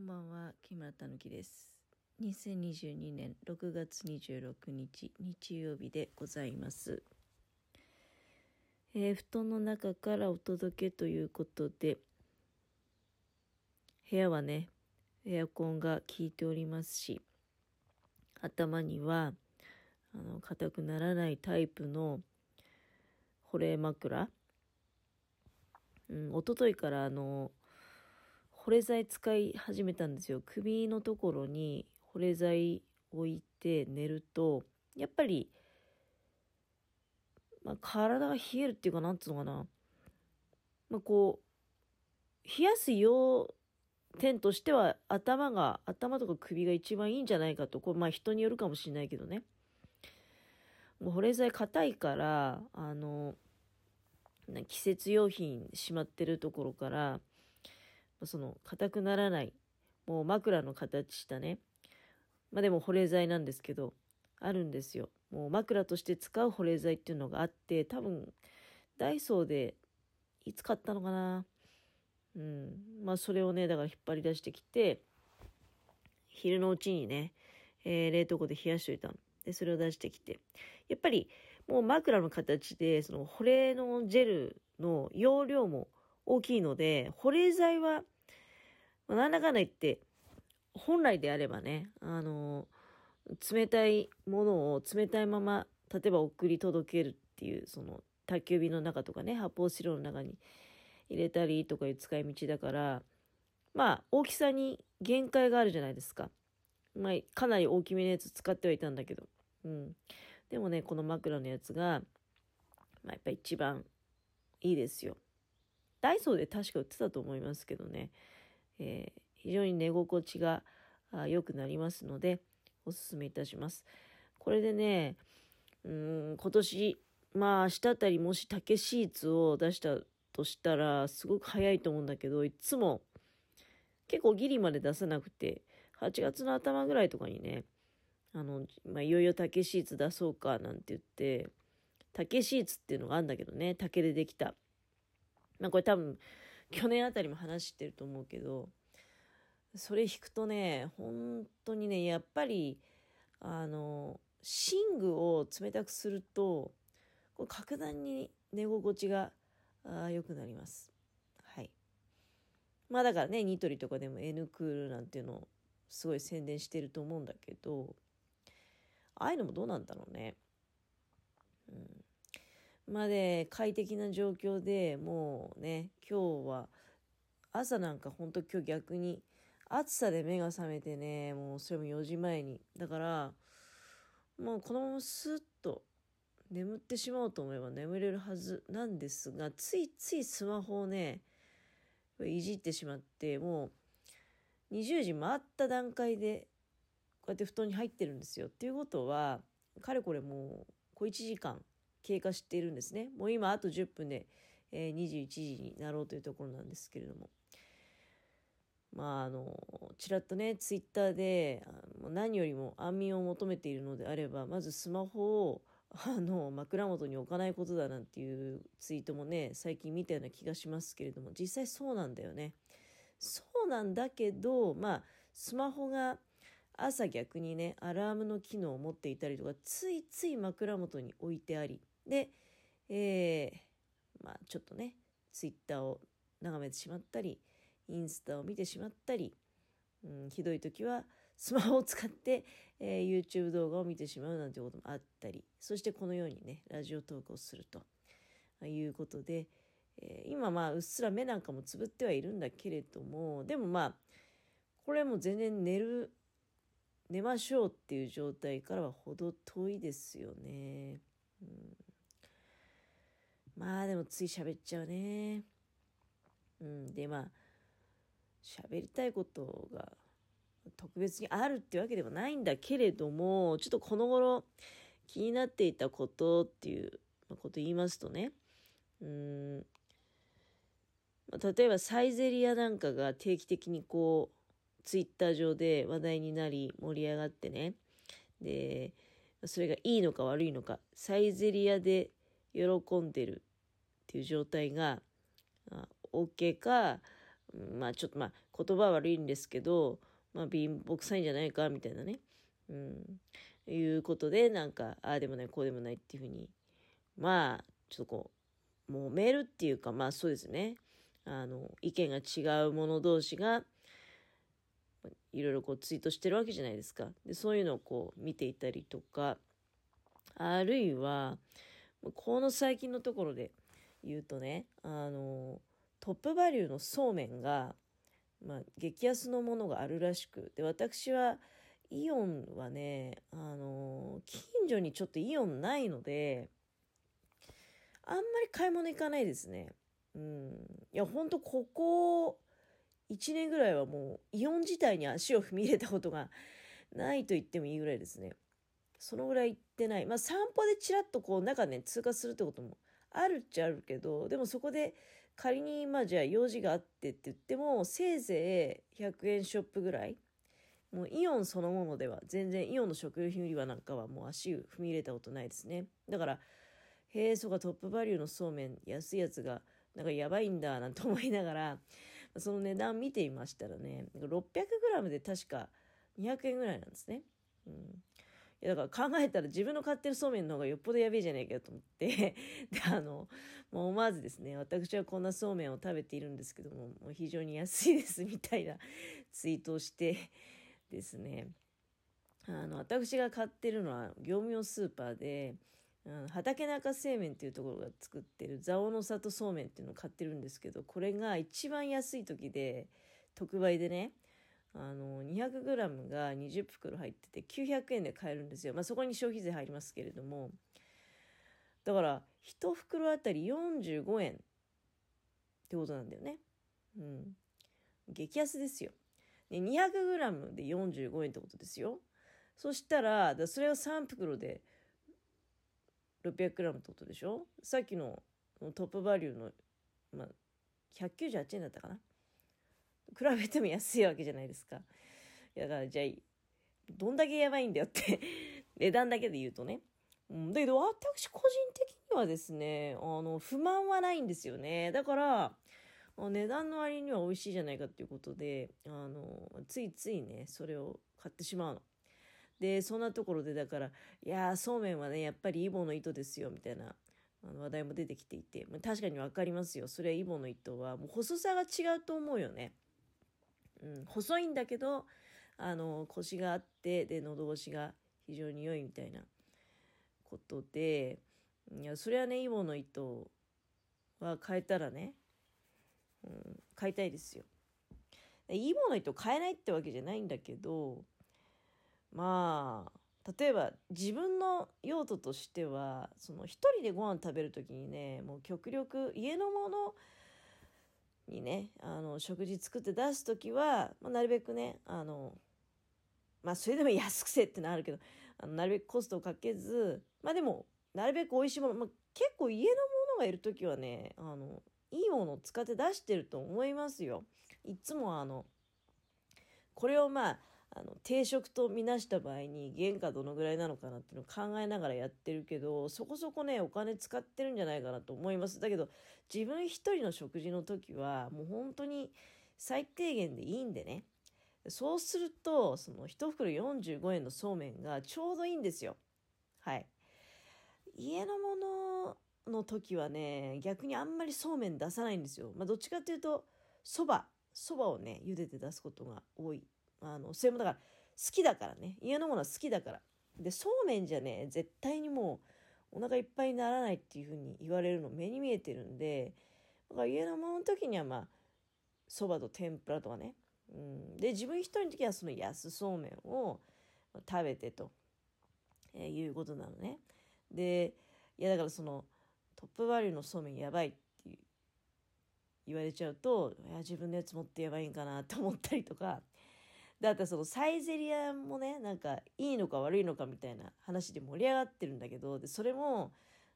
こんばんは、木村たぬきです。2022年6月26日、日曜日でございます。えー布団の中からお届けということで、部屋はね、エアコンが効いておりますし、頭には、あの、硬くならないタイプの保冷枕。うん、一昨日からあの、保冷剤使い始めたんですよ。首のところに保冷剤置いて寝ると、やっぱり、まあ、体が冷えるっていうか、なんつうのかな。まあ、こう、冷やす要点としては、頭が、頭とか首が一番いいんじゃないかと、これ、まあ人によるかもしれないけどね。もう保冷剤硬いから、あの、な季節用品しまってるところから、その硬くならない、もう枕の形したね、まあでも保冷剤なんですけど、あるんですよ。もう枕として使う保冷剤っていうのがあって、多分、ダイソーで、いつ買ったのかなうん。まあそれをね、だから引っ張り出してきて、昼のうちにね、えー冷凍庫で冷やしといたの。で、それを出してきて。やっぱり、もう枕の形で、その保冷のジェルの容量も大きいので、保冷剤は、まあ、なんだかんだ言って、本来であればね、あの冷たいものを冷たいまま、例えば送り届けるっていう、その、宅急便の中とかね、発泡スチロールの中に入れたりとかいう使い道だから、まあ、大きさに限界があるじゃないですか。まあ、かなり大きめのやつ使ってはいたんだけど。うん。でもね、この枕のやつが、まあ、やっぱ一番いいですよ。ダイソーで確か売ってたと思いますけどね。えー非常に寝心地が良くなりますので、おすすめいたします。これでね、うん、今年、まあ、明日あたりもし竹シーツを出したとしたら、すごく早いと思うんだけど、いつも、結構ギリまで出さなくて、8月の頭ぐらいとかにね、あの、まあ、いよいよ竹シーツ出そうかなんて言って、竹シーツっていうのがあるんだけどね、竹でできた。まあこれ多分、去年あたりも話してると思うけど、それ引くとね、本当にね、やっぱり、あの、寝具を冷たくすると、これ格段に寝心地が良くなります。はい。まあだからね、ニトリとかでも N クールなんていうのをすごい宣伝してると思うんだけど、ああいうのもどうなんだろうね。うん。まで、快適な状況でもうね、今日は朝なんかほんと今日逆に暑さで目が覚めてね、もうそれも4時前に。だから、もうこのままスッと眠ってしまおうと思えば眠れるはずなんですが、ついついスマホをね、いじってしまって、もう20時回った段階で、こうやって布団に入ってるんですよ。っていうことは、かれこれもう、小1時間経過しているんですね。もう今あと10分で、えー21時になろうというところなんですけれども。まあ、あの、ちらっとね、ツイッターで、何よりも安眠を求めているのであれば、まずスマホを、あの、枕元に置かないことだなんていうツイートもね、最近見たような気がしますけれども、実際そうなんだよね。そうなんだけど、まあ、スマホが朝逆にね、アラームの機能を持っていたりとか、ついつい枕元に置いてあり、で、えー、まあ、ちょっとね、ツイッターを眺めてしまったり、インスタを見てしまったり、うん、ひどい時はスマホを使って、えー YouTube 動画を見てしまうなんてこともあったり、そしてこのようにね、ラジオトークをするということで、えー今まあうっすら目なんかもつぶってはいるんだけれども、でもまあ、これも全然寝る、寝ましょうっていう状態からは程遠いですよね。うん、まあでもつい喋っちゃうね。うん、でまあ、喋りたいことが特別にあるってわけではないんだけれども、ちょっとこの頃気になっていたことっていうこと言いますとね、うん、ま例えばサイゼリアなんかが定期的にこう、ツイッター上で話題になり盛り上がってね、で、それがいいのか悪いのか、サイゼリアで喜んでるっていう状態が、OK かまあちょっとまあ言葉悪いんですけど、まあ貧乏くさいんじゃないかみたいなね、うん、いうことでなんかああでもないこうでもないっていうふうにまあちょっとこう揉めるっていうかまあそうですね。あの意見が違う者同士がいろいろこうツイートしてるわけじゃないですか。でそういうのをこう見ていたりとかあるいはこの最近のところで言うとねあのトップバリューのそうめんが、まあ、激安のものがあるらしくで私はイオンはねあの近所にちょっとイオンないのであんまり買い物行かないですね。うん。いやほんとここ1年ぐらいはもうイオン自体に足を踏み入れたことがないと言ってもいいぐらいですね。そのぐらい行ってない。まあ散歩でちらっとこう中ね通過するってこともあるっちゃあるけどでもそこで仮にまあじゃあ用事があってって言ってもせいぜい100円ショップぐらいもうイオンそのものでは全然イオンの食料品売り場なんかはもう足踏み入れたことないですね。だからへえそうかトップバリューのそうめん安いやつがなんかやばいんだなんて思いながらその値段見ていましたらね 600g で確か200円ぐらいなんですね、うん、いやだから考えたら自分の買ってるそうめんの方がよっぽどやべえじゃねえかと思って。であのもう思わずですね私はこんなそうめんを食べているんですけどももう非常に安いですみたいなツイートをしてですね。あの私が買ってるのは業務用スーパーで、うん、畑中製麺っていうところが作ってる蔵王の里そうめんっていうのを買ってるんですけどこれが一番安い時で特売でねあの 200g が20袋入ってて900円で買えるんですよ。まあ、そこに消費税入りますけれどもだから1袋あたり45円ってことなんだよね。うん。激安ですよ。で 200g で45円ってことですよ。そしたらだそれを3袋で 600g ってことでしょ？さっきのトップバリューの、まあ、198円だったかな？比べても安いわけじゃないですか。だからじゃあ、どんだけやばいんだよって 値段だけで言うとね。うん、だけど私個人的にはですね、あの、不満はないんですよね。だから、値段の割には美味しいじゃないかっていうことで、あの、ついついね、それを買ってしまうの。で、そんなところでだから、いやそうめんはね、やっぱりイボの糸ですよ、みたいなあの話題も出てきていて、まあ確かにわかりますよ。それはイボの糸は、もう細さが違うと思うよね。うん、細いんだけどあの腰があってで喉越しが非常に良いみたいなことでいやそれはねイボの糸は変えたらね、うん、買いたいですよ。イボの糸買えないってわけじゃないんだけどまあ例えば自分の用途としてはその一人でご飯食べる時にねもう極力家のものにねあの食事作って出す時は、まあ、なるべくねあのまあそれでも安くせってのあるけどあのなるべくコストをかけずまあでもなるべく美味しいもの、まあ、結構家のものがいる時はねあのいいものを使って出してると思いますよ。いつもあのこれをまああの定食とみなした場合に原価どのぐらいなのかなっていうのを考えながらやってるけどそこそこねお金使ってるんじゃないかなと思います。だけど自分一人の食事の時はもう本当に最低限でいいんでね。そうするとその1袋45円のそうめんがちょうどいいんですよ。はい。家のものの時はね逆にあんまりそうめん出さないんですよ。まあどっちかっていうとそば。そばをね茹でて出すことが多い。あのそれもだから好きだからね。家のものは好きだから。でそうめんじゃね絶対にもうお腹いっぱいにならないっていうふうに言われるの目に見えてるんでだから家のものの時にはまあそばと天ぷらとかね、うん、で自分一人の時はその安そうめんを食べてと、えー、いうことなのね。でいやだからそのトップバリューのそうめんやばいって言われちゃうといや自分のやつ持ってやばいんかなって思ったりとか。だってそのサイゼリアもねなんかいいのか悪いのかみたいな話で盛り上がってるんだけどでそれも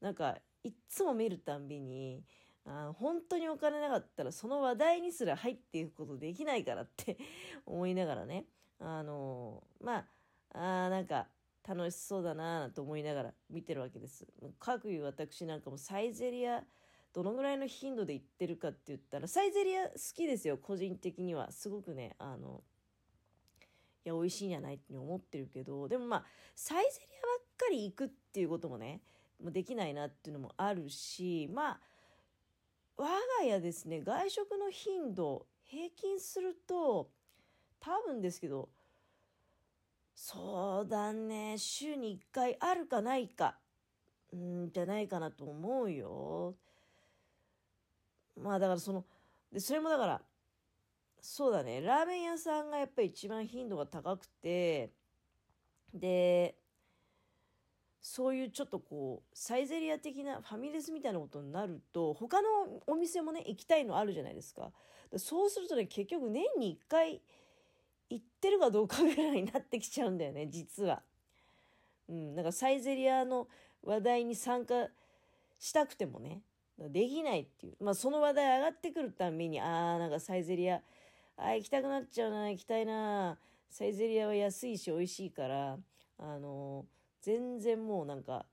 なんかいっつも見るたんびにあ本当にお金なかったらその話題にすら入っていくことできないからって思いながらね あのまああなんか楽しそうだなと思いながら見てるわけです。かくいう私なんかもサイゼリアどのぐらいの頻度で行ってるかって言ったら、サイゼリア好きですよ、個人的には。すごくね、あの、いや、美味しいんじゃないって思ってるけど、でもまあ、サイゼリアばっかり行くっていうこともね、もうできないなっていうのもあるし、まあ、我が家ですね、外食の頻度、平均すると、多分ですけど、そうだね、週に1回あるかないか、うんじゃないかなと思うよ。まあだからその、で、それもだから、そうだね、ラーメン屋さんがやっぱり一番頻度が高くて、で、そういうちょっとこう、サイゼリア的なファミレスみたいなことになると、他のお店もね、行きたいのあるじゃないですか。そうするとね、結局年に1回行ってるかどうかぐらいになってきちゃうんだよね、実は。うん、なんかサイゼリアの話題に参加したくてもね、できないっていう。まあその話題上がってくるたびに、ああ、なんかサイゼリア、あ行きたくなっちゃうな、行きたいな。サイゼリアは安いし美味しいから、あの全然もうなんか、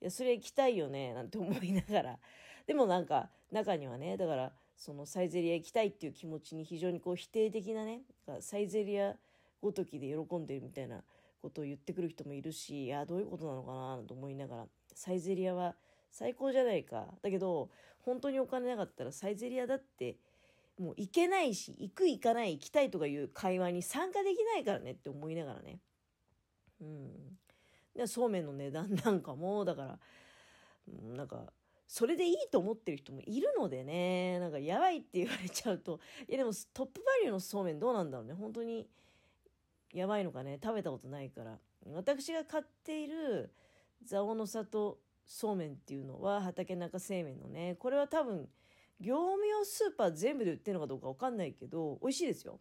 いや、それ行きたいよね、なんて思いながら。でもなんか、中にはね、だから、そのサイゼリア行きたいっていう気持ちに非常にこう否定的なね、サイゼリアごときで喜んでるみたいなことを言ってくる人もいるし、いや、どういうことなのかなと思いながら、サイゼリアは最高じゃないか。だけど、本当にお金なかったらサイゼリアだって、もう行けないし、行く行かない行きたいとかいう会話に参加できないからねって思いながらね。うん。でそうめんの値段なんかもだからなんかそれでいいと思ってる人もいるのでね。なんかやばいって言われちゃうといやでもトップバリューのそうめんどうなんだろうね。本当にやばいのかね。食べたことないから。私が買っている蔵王の里そうめんっていうのは畑中製麺のね。これは多分業務用スーパー全部で売ってるのかどうか分かんないけど美味しいですよ。